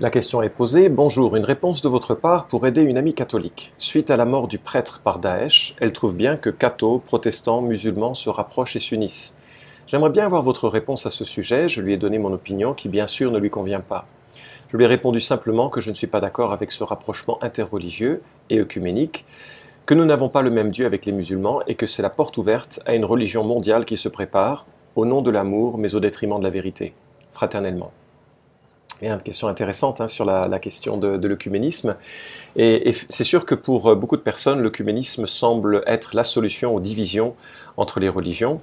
La question est posée. Bonjour, une réponse de votre part pour aider une amie catholique. Suite à la mort du prêtre par Daesh, elle trouve bien que cathos, protestants, musulmans se rapprochent et s'unissent. J'aimerais bien avoir votre réponse à ce sujet. Je lui ai donné mon opinion qui, bien sûr, ne lui convient pas. Je lui ai répondu simplement que je ne suis pas d'accord avec ce rapprochement interreligieux et œcuménique, que nous n'avons pas le même Dieu avec les musulmans et que c'est la porte ouverte à une religion mondiale qui se prépare, au nom de l'amour, mais au détriment de la vérité, fraternellement. A une question intéressante hein, sur la, question de, de l'œcuménisme. Et, c'est sûr que pour euh, beaucoup de personnes, l'œcuménisme semble être la solution aux divisions entre les religions.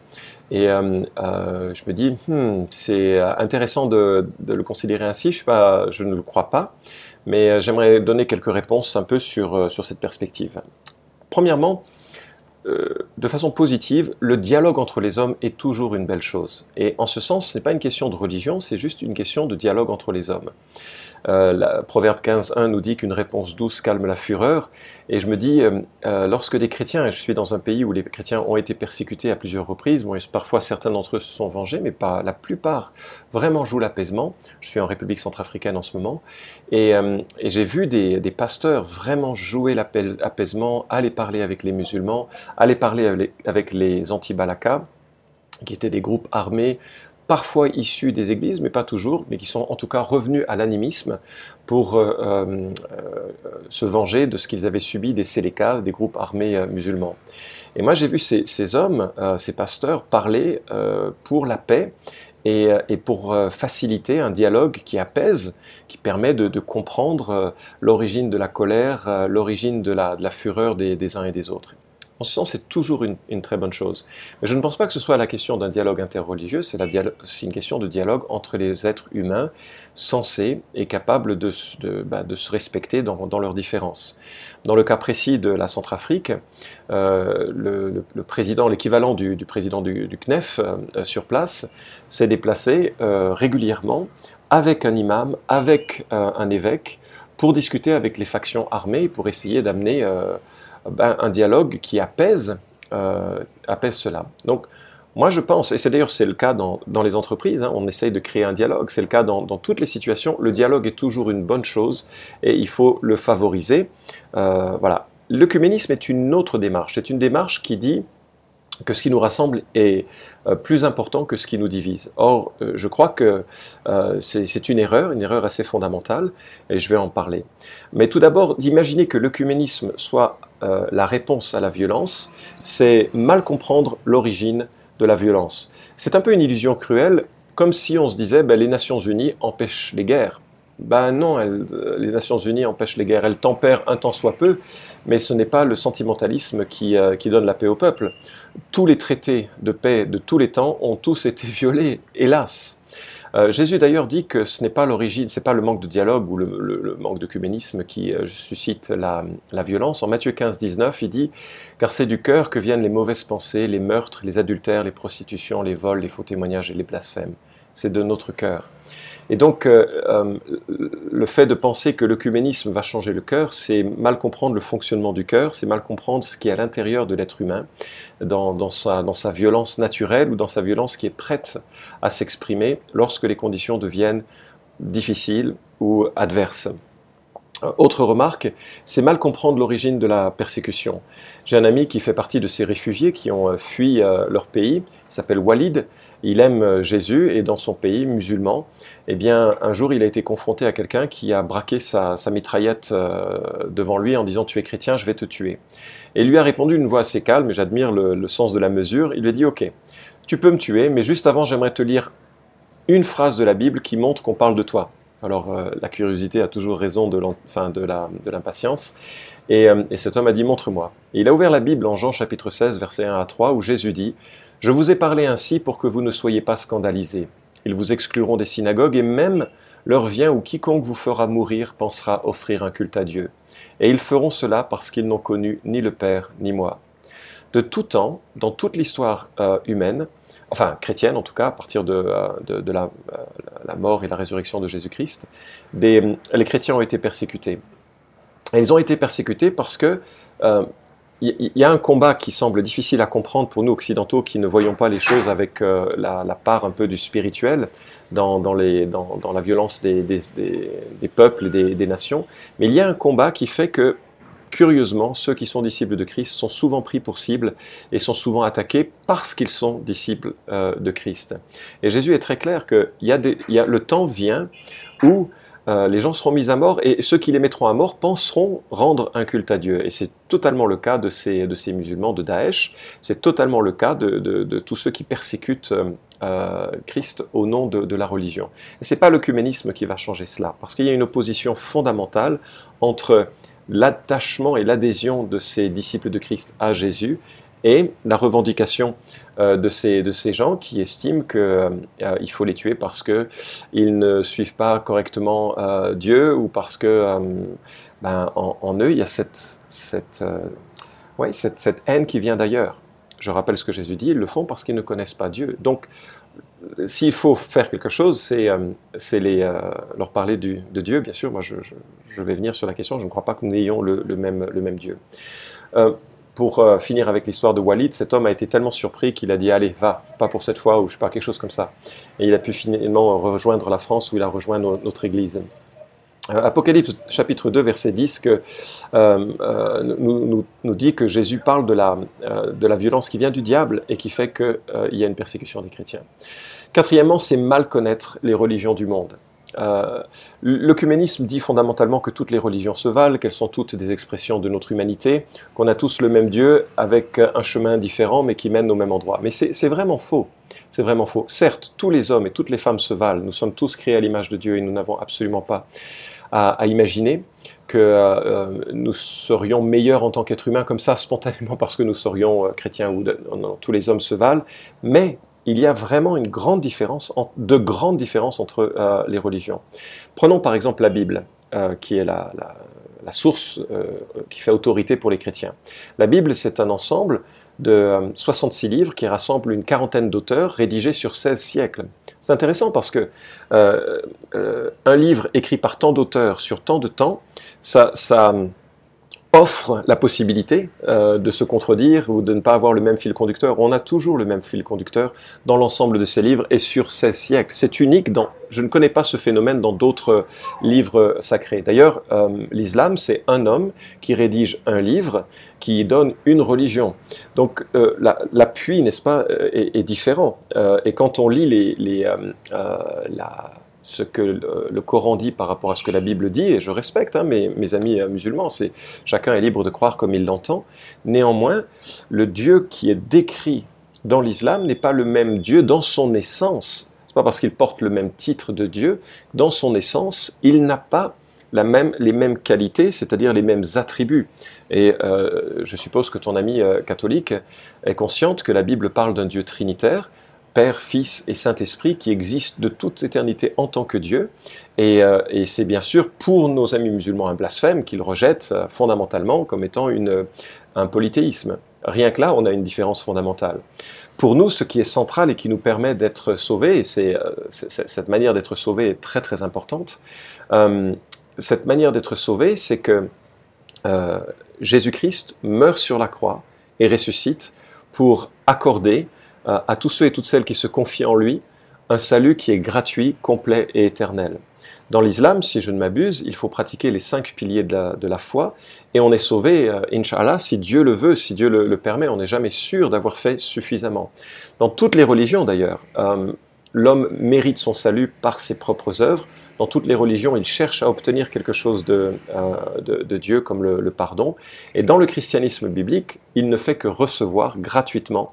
Et euh, euh, je me dis, hmm, c'est intéressant de, le considérer ainsi. Je, ne le crois pas, mais j'aimerais donner quelques réponses un peu sur cette perspective. Premièrement, euh, de façon positive, le dialogue entre les hommes est toujours une belle chose. Et en ce sens, ce n'est pas une question de religion, c'est juste une question de dialogue entre les hommes. Euh, Proverbe 15.1 nous dit qu'une réponse douce calme la fureur. Et je me dis, euh, euh, lorsque des chrétiens, et je suis dans un pays où les chrétiens ont été persécutés à plusieurs reprises, bon, parfois certains d'entre eux se sont vengés, mais pas la plupart vraiment jouent l'apaisement. Je suis en République centrafricaine en ce moment. Et, j'ai vu des, pasteurs vraiment jouer l'apaisement, aller parler avec les musulmans, aller parler avec, les anti-Balaka qui étaient des groupes armés parfois issus des églises, mais pas toujours, mais qui sont en tout cas revenus à l'animisme pour euh, euh, se venger de ce qu'ils avaient subi des Sélékas, des groupes armés euh, musulmans. Et moi j'ai vu ces, hommes, ces pasteurs, parler pour la paix et, pour faciliter un dialogue qui apaise, qui permet de, comprendre l'origine de la colère, l'origine de la, fureur des uns et des autres. En ce sens, c'est toujours une, très bonne chose. Mais je ne pense pas que ce soit la question d'un dialogue interreligieux, c'est une question de dialogue entre les êtres humains sensés et capables de, bah, se respecter dans, leurs différences. Dans le cas précis de la Centrafrique, euh, l'équivalent du, président du, CNEF euh, sur place, s'est déplacé euh, régulièrement avec un imam, avec un évêque, pour discuter avec les factions armées, pour essayer d'amener ben, un dialogue qui apaise, euh, apaise cela. Donc, moi, je pense, et c'est d'ailleurs c'est le cas dans, les entreprises, hein, on essaye de créer un dialogue, c'est le cas dans, toutes les situations, le dialogue est toujours une bonne chose et il faut le favoriser. Euh, voilà. L'œcuménisme est une autre démarche, c'est une démarche qui dit que ce qui nous rassemble est euh, plus important que ce qui nous divise. Or, euh, je crois que euh, c'est une erreur, une erreur assez fondamentale, et je vais en parler. Mais tout d'abord, d'imaginer que l'œcuménisme soit la réponse à la violence, c'est mal comprendre l'origine de la violence. C'est un peu une illusion cruelle, comme si on se disait ben, les Nations Unies empêchent les guerres. Ben non, les Nations Unies empêchent les guerres, elles tempèrent un temps soit peu, mais ce n'est pas le sentimentalisme qui, euh, donne la paix au peuple. Tous les traités de paix de tous les temps ont tous été violés, hélas. Euh, Jésus d'ailleurs dit que ce n'est pas l'origine, c'est pas le manque de dialogue ou le, manque de cuménisme qui euh, suscite la, la, violence. En Matthieu 15, 19, il dit Car c'est du cœur que viennent les mauvaises pensées, les meurtres, les adultères, les prostitutions, les vols, les faux témoignages et les blasphèmes. C'est de notre cœur. Et donc, euh, euh, le fait de penser que l'œcuménisme va changer le cœur, c'est mal comprendre le fonctionnement du cœur, c'est mal comprendre ce qui est à l'intérieur de l'être humain, dans, sa, dans sa violence naturelle ou dans sa violence qui est prête à s'exprimer lorsque les conditions deviennent difficiles ou adverses. Euh, autre remarque, c'est mal comprendre l'origine de la persécution. J'ai un ami qui fait partie de ces réfugiés qui ont euh, fui euh, leur pays, il s'appelle Walid, il aime Jésus et dans son pays musulman, eh bien un jour il a été confronté à quelqu'un qui a braqué sa, mitraillette devant lui en disant tu es chrétien, je vais te tuer. Et il lui a répondu d'une voix assez calme, et j'admire le sens de la mesure, il lui a dit ok, tu peux me tuer, mais juste avant j'aimerais te lire une phrase de la Bible qui montre qu'on parle de toi. Alors euh, la curiosité a toujours raison de l'impatience. Euh, et, cet homme a dit Montre-moi. Il a ouvert la Bible en Jean chapitre 16, verset 1 à 3, où Jésus dit Je vous ai parlé ainsi pour que vous ne soyez pas scandalisés. Ils vous excluront des synagogues, et même l'heure vient où quiconque vous fera mourir pensera offrir un culte à Dieu. Et ils feront cela parce qu'ils n'ont connu ni le Père ni moi. De tout temps, dans toute l'histoire euh, humaine, enfin chrétienne en tout cas, à partir de, euh, euh, la, mort et la résurrection de Jésus-Christ, les chrétiens ont été persécutés. ils ont été persécutés parce que il y a un combat qui semble difficile à comprendre pour nous occidentaux qui ne voyons pas les choses avec la, part un peu du spirituel dans, la violence des, peuples et des, nations. Mais il y a un combat qui fait que, curieusement, ceux qui sont disciples de Christ sont souvent pris pour cible et sont souvent attaqués parce qu'ils sont disciples euh, de Christ. Et Jésus est très clair que y a le temps vient où euh, les gens seront mis à mort et ceux qui les mettront à mort penseront rendre un culte à Dieu. Et c'est totalement le cas de ces, musulmans de Daesh, c'est totalement le cas de, tous ceux qui persécutent euh, Christ au nom de, de la religion. Et c'est pas l'œcuménisme qui va changer cela, parce qu'il y a une opposition fondamentale entre l'attachement et l'adhésion de ces disciples de Christ à Jésus et la revendication euh, de, ces, de ces gens qui estiment qu'il euh, faut les tuer parce qu'ils ne suivent pas correctement euh, Dieu ou parce que ben, en, eux, il y a cette, cette, ouais, cette, cette haine qui vient d'ailleurs. Je rappelle ce que Jésus dit, ils le font parce qu'ils ne connaissent pas Dieu. Donc, s'il faut faire quelque chose, c'est les leur parler de Dieu, bien sûr. Moi, je, vais venir sur la question. Je ne crois pas que nous ayons le, même, Dieu pour euh, finir avec l'histoire de Walid, cet homme a été tellement surpris qu'il a dit Allez, va, pas pour cette fois, ou je sais pas, quelque chose comme ça. Et il a pu finalement rejoindre la France où il a rejoint notre église. Euh, Apocalypse chapitre 2 verset 10 que, euh, nous, nous, dit que Jésus parle de la, de la violence qui vient du diable et qui fait qu'il y a une persécution des chrétiens. Quatrièmement, c'est mal connaître les religions du monde. Euh, L'œcuménisme dit fondamentalement que toutes les religions se valent, qu'elles sont toutes des expressions de notre humanité, qu'on a tous le même Dieu avec un chemin différent mais qui mène au même endroit. Mais c'est vraiment faux. C'est vraiment faux. Certes, tous les hommes et toutes les femmes se valent. Nous sommes tous créés à l'image de Dieu et nous n'avons absolument pas à, imaginer que euh, nous serions meilleurs en tant qu'êtres humains comme ça spontanément parce que nous serions euh, chrétiens ou tous les hommes se valent. Mais il y a vraiment une grande différence, de grandes différences entre euh, les religions. Prenons par exemple la Bible, euh, qui est la, source euh, qui fait autorité pour les chrétiens. La Bible, c'est un ensemble de 66 livres qui rassemblent une quarantaine d'auteurs rédigés sur 16 siècles. C'est intéressant parce que un livre écrit par tant d'auteurs sur tant de temps, ça, ça offre la possibilité euh, de se contredire ou de ne pas avoir le même fil conducteur. On a toujours le même fil conducteur dans l'ensemble de ces livres et sur 16 siècles. C'est unique dans, je ne connais pas ce phénomène dans d'autres livres sacrés. D'ailleurs, euh, l'islam, c'est un homme qui rédige un livre qui donne une religion. Donc euh, l'appui, n'est-ce pas, est, est différent. et quand on lit les, les la ce que le, Coran dit par rapport à ce que la Bible dit, et je respecte hein, mes, amis euh, musulmans, chacun est libre de croire comme il l'entend. Néanmoins, le Dieu qui est décrit dans l'islam n'est pas le même Dieu dans son essence. C'est pas parce qu'il porte le même titre de Dieu, dans son essence, il n'a pas les mêmes qualités, c'est-à-dire les mêmes attributs. Et euh, je suppose que ton ami euh, catholique est consciente que la Bible parle d'un Dieu trinitaire, Père, Fils et Saint-Esprit qui existent de toute éternité en tant que Dieu. Euh, et, c'est bien sûr pour nos amis musulmans un blasphème qu'ils rejettent euh, fondamentalement comme étant une, un polythéisme. Rien que là, on a une différence fondamentale. Pour nous, ce qui est central et qui nous permet d'être sauvés, et c'est, euh, cette manière d'être sauvé est très très importante, cette manière d'être sauvé, c'est que Jésus-Christ meurt sur la croix et ressuscite pour accorder à tous ceux et toutes celles qui se confient en lui un salut qui est gratuit, complet et éternel. Dans l'islam, si je ne m'abuse, il faut pratiquer les cinq piliers de la, foi et on est sauvé, euh, inshallah, si Dieu le veut, si Dieu le, permet. On n'est jamais sûr d'avoir fait suffisamment. Dans toutes les religions d'ailleurs, euh, l'homme mérite son salut par ses propres œuvres. Dans toutes les religions, il cherche à obtenir quelque chose de, euh, Dieu comme le, pardon. Et dans le christianisme biblique, il ne fait que recevoir gratuitement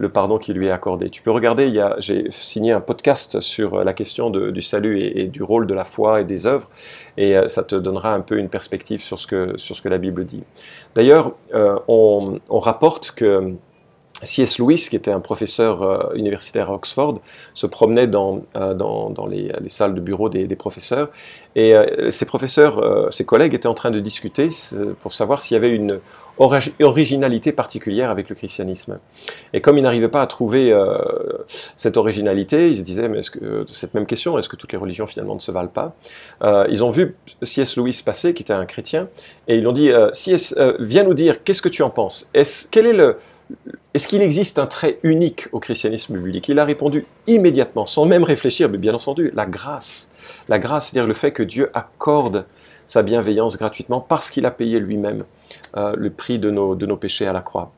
le pardon qui lui est accordé. Tu peux regarder, j'ai signé un podcast sur la question du salut et, du rôle de la foi et des œuvres, et euh, ça te donnera un peu une perspective sur ce que, la Bible dit. D'ailleurs, euh, on, rapporte que C.S. Lewis, qui était un professeur euh, universitaire à Oxford, se promenait dans, euh, dans, les, les, salles de bureau des, professeurs et euh, ses professeurs, ses collègues étaient en train de discuter pour savoir s'il y avait une originalité particulière avec le christianisme. Et comme ils n'arrivaient pas à trouver cette originalité, ils se disaient, mais cette même question, est-ce que toutes les religions finalement ne se valent pas? Ils ont vu C.S. Lewis passer, qui était un chrétien, et ils ont dit, C.S., viens nous dire, qu'est-ce que tu en penses? Est-ce, Quel est le est-ce qu'il existe un trait unique au christianisme biblique? Il a répondu immédiatement, sans même réfléchir, mais bien entendu, la grâce. La grâce, c'est-à-dire le fait que Dieu accorde sa bienveillance gratuitement parce qu'il a payé lui-même euh, le prix de nos, de nos péchés à la croix.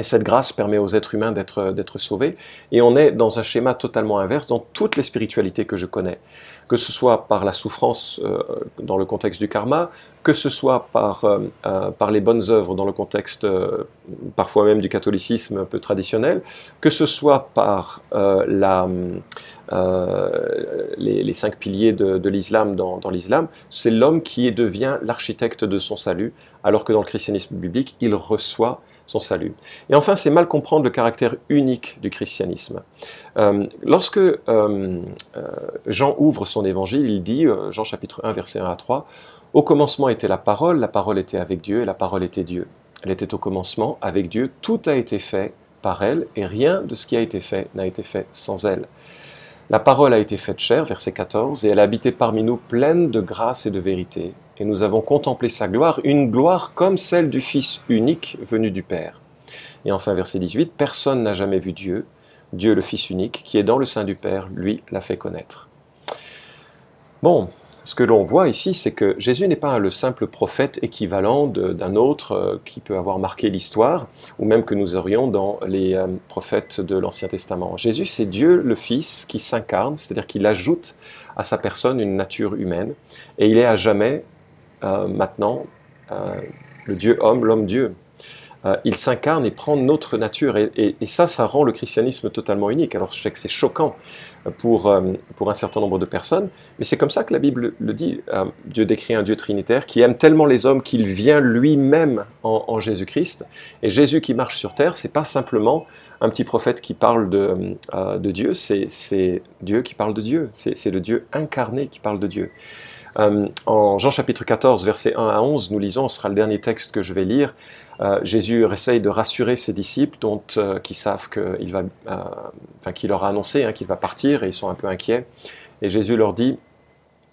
Et cette grâce permet aux êtres humains d'être sauvés. Et on est dans un schéma totalement inverse dans toutes les spiritualités que je connais. Que ce soit par la souffrance euh, dans le contexte du karma, que ce soit par, euh, euh, par les bonnes œuvres dans le contexte parfois même du catholicisme un peu traditionnel, que ce soit par la, les, cinq piliers de, l'islam dans l'islam, c'est l'homme qui devient l'architecte de son salut, alors que dans le christianisme biblique, il reçoit Et enfin, c'est mal comprendre le caractère unique du christianisme. Euh, lorsque euh, euh, Jean ouvre son évangile, il dit, Jean chapitre 1, verset 1 à 3, Au commencement était la parole, la parole était avec Dieu, et la parole était Dieu. Elle était au commencement avec Dieu, tout a été fait par elle, et rien de ce qui a été fait n'a été fait sans elle. La parole a été faite chair, verset 14, et elle a habité parmi nous pleine de grâce et de vérité et nous avons contemplé sa gloire, une gloire comme celle du Fils unique venu du Père. Et enfin, verset 18, Personne n'a jamais vu Dieu, Dieu le Fils unique, qui est dans le sein du Père, lui l'a fait connaître. Bon, ce que l'on voit ici, c'est que Jésus n'est pas le simple prophète équivalent d'un autre euh, qui peut avoir marqué l'histoire, ou même que nous aurions dans les euh, prophètes de l'Ancien Testament. Jésus, c'est Dieu le Fils qui s'incarne, c'est-à-dire qu'il ajoute à sa personne une nature humaine, et il est à jamais euh, maintenant le Dieu homme, l'homme Dieu. Euh, il s'incarne et prend notre nature. Et, ça, ça rend le christianisme totalement unique. Alors je sais que c'est choquant pour, pour un certain nombre de personnes, mais c'est comme ça que la Bible le dit. Dieu décrit un Dieu trinitaire qui aime tellement les hommes qu'il vient lui-même en, Jésus-Christ. Et Jésus qui marche sur terre, c'est pas simplement un petit prophète qui parle de, de Dieu, c'est Dieu qui parle de Dieu. C'est le Dieu incarné qui parle de Dieu. Euh, en Jean chapitre 14, versets 1 à 11, nous lisons, ce sera le dernier texte que je vais lire, euh, Jésus essaye de rassurer ses disciples dont, euh, qui savent qu'il va, enfin, leur a annoncé hein, qu'il va partir et ils sont un peu inquiets. Et Jésus leur dit,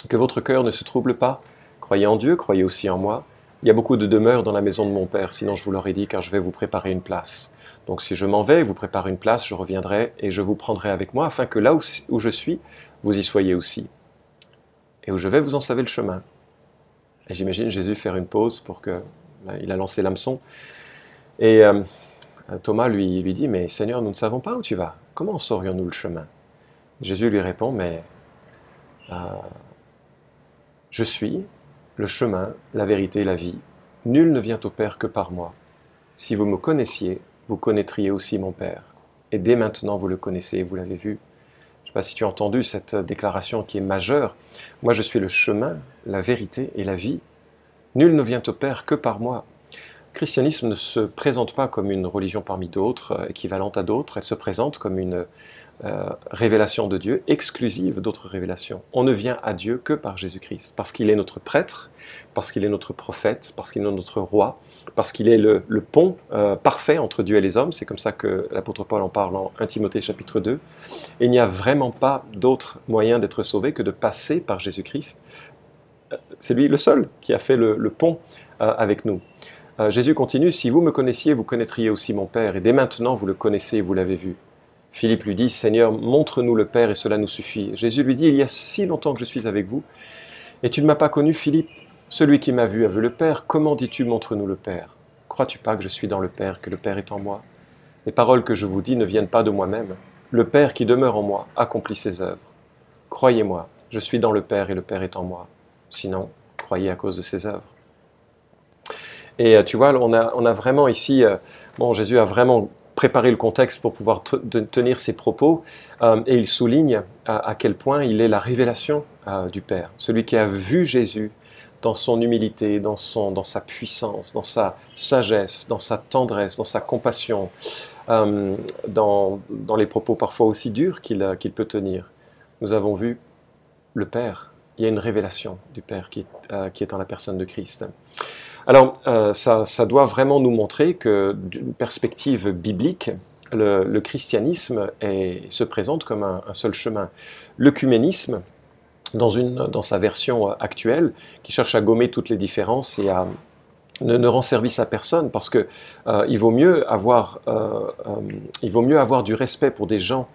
que votre cœur ne se trouble pas, croyez en Dieu, croyez aussi en moi. Il y a beaucoup de demeures dans la maison de mon Père, sinon je vous l'aurais dit, car je vais vous préparer une place. Donc si je m'en vais, vous prépare une place, je reviendrai et je vous prendrai avec moi, afin que là où je suis, vous y soyez aussi et où je vais, vous en savez le chemin. Et j'imagine Jésus faire une pause pour que. Ben, il a lancé l'hameçon. Et euh, Thomas lui, lui dit Mais Seigneur, nous ne savons pas où tu vas. Comment saurions-nous le chemin? Jésus lui répond Mais euh, je suis le chemin, la vérité, la vie. Nul ne vient au Père que par moi. Si vous me connaissiez, vous connaîtriez aussi mon Père. Et dès maintenant, vous le connaissez, vous l'avez vu pas si tu as entendu cette déclaration qui est majeure. Moi, je suis le chemin, la vérité et la vie. Nul ne vient au Père que par moi. Le christianisme ne se présente pas comme une religion parmi d'autres, euh, équivalente à d'autres, elle se présente comme une euh, révélation de Dieu, exclusive d'autres révélations. On ne vient à Dieu que par Jésus-Christ, parce qu'il est notre prêtre, parce qu'il est notre prophète, parce qu'il est notre roi, parce qu'il est le, pont euh, parfait entre Dieu et les hommes. C'est comme ça que l'apôtre Paul en parle en 1 Timothée chapitre 2. Et il n'y a vraiment pas d'autre moyen d'être sauvé que de passer par Jésus-Christ. C'est lui le seul qui a fait le, pont avec nous. Jésus continue, si vous me connaissiez, vous connaîtriez aussi mon Père, et dès maintenant vous le connaissez et vous l'avez vu. Philippe lui dit, Seigneur, montre-nous le Père et cela nous suffit. Jésus lui dit, il y a si longtemps que je suis avec vous, et tu ne m'as pas connu, Philippe. Celui qui m'a vu a vu le Père. Comment dis-tu, montre-nous le Père? Crois-tu pas que je suis dans le Père, que le Père est en moi? Les paroles que je vous dis ne viennent pas de moi-même. Le Père qui demeure en moi accomplit ses œuvres. Croyez-moi, je suis dans le Père et le Père est en moi. Sinon, croyez à cause de ses œuvres. Et euh, tu vois, on a, vraiment ici, euh, bon, Jésus a vraiment préparer le contexte pour pouvoir tenir ses propos. Euh, et il souligne à, quel point il est la révélation du Père. Celui qui a vu Jésus dans son humilité, dans, son, dans sa puissance, dans sa sagesse, dans sa tendresse, dans sa compassion, dans, dans, les propos parfois aussi durs qu'il peut tenir. Nous avons vu le Père. Il y a une révélation du Père qui, qui est en la personne de Christ. Alors, ça, ça, doit vraiment nous montrer que, d'une perspective biblique, le, christianisme se présente comme un, seul chemin. L'œcuménisme, dans, sa version actuelle, qui cherche à gommer toutes les différences et à, ne, rend service à personne parce que euh, il, vaut mieux avoir, euh, euh, il vaut mieux avoir du respect pour des gens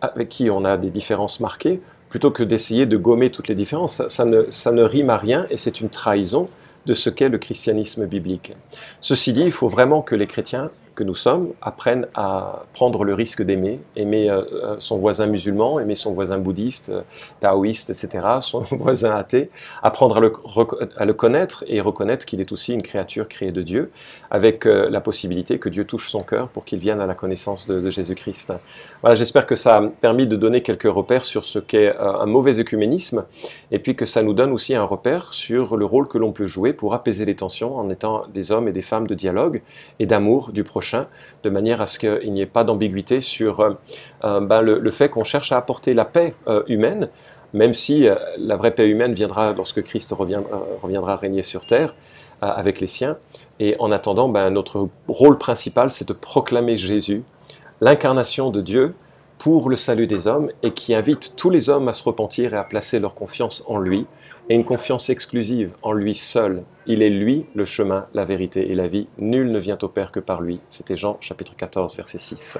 avec qui on a des différences marquées plutôt que d'essayer de gommer toutes les différences. Ne, ça ne rime à rien et c'est une trahison de ce qu'est le christianisme biblique. Ceci dit, il faut vraiment que les chrétiens que nous sommes apprennent à prendre le risque d'aimer, aimer euh, euh, son voisin musulman, aimer son voisin bouddhiste, euh, taoïste, etc., son voisin athée, apprendre à le, connaître et reconnaître qu'il est aussi une créature créée de Dieu, avec la possibilité que Dieu touche son cœur pour qu'il vienne à la connaissance de, Jésus-Christ. Voilà, j'espère que ça a permis de donner quelques repères sur ce qu'est un mauvais œcuménisme, et puis que ça nous donne aussi un repère sur le rôle que l'on peut jouer pour apaiser les tensions en étant des hommes et des femmes de dialogue et d'amour du prochain de manière à ce qu'il n'y ait pas d'ambiguïté sur euh, euh, ben, le, fait qu'on cherche à apporter la paix euh, humaine, même si la vraie paix humaine viendra lorsque Christ reviendra, régner sur terre avec les siens. Et en attendant, ben, notre rôle principal, c'est de proclamer Jésus, l'incarnation de Dieu, pour le salut des hommes et qui invite tous les hommes à se repentir et à placer leur confiance en lui et une confiance exclusive en lui seul. Il est lui le chemin, la vérité et la vie. Nul ne vient au Père que par lui. C'était Jean chapitre 14 verset 6.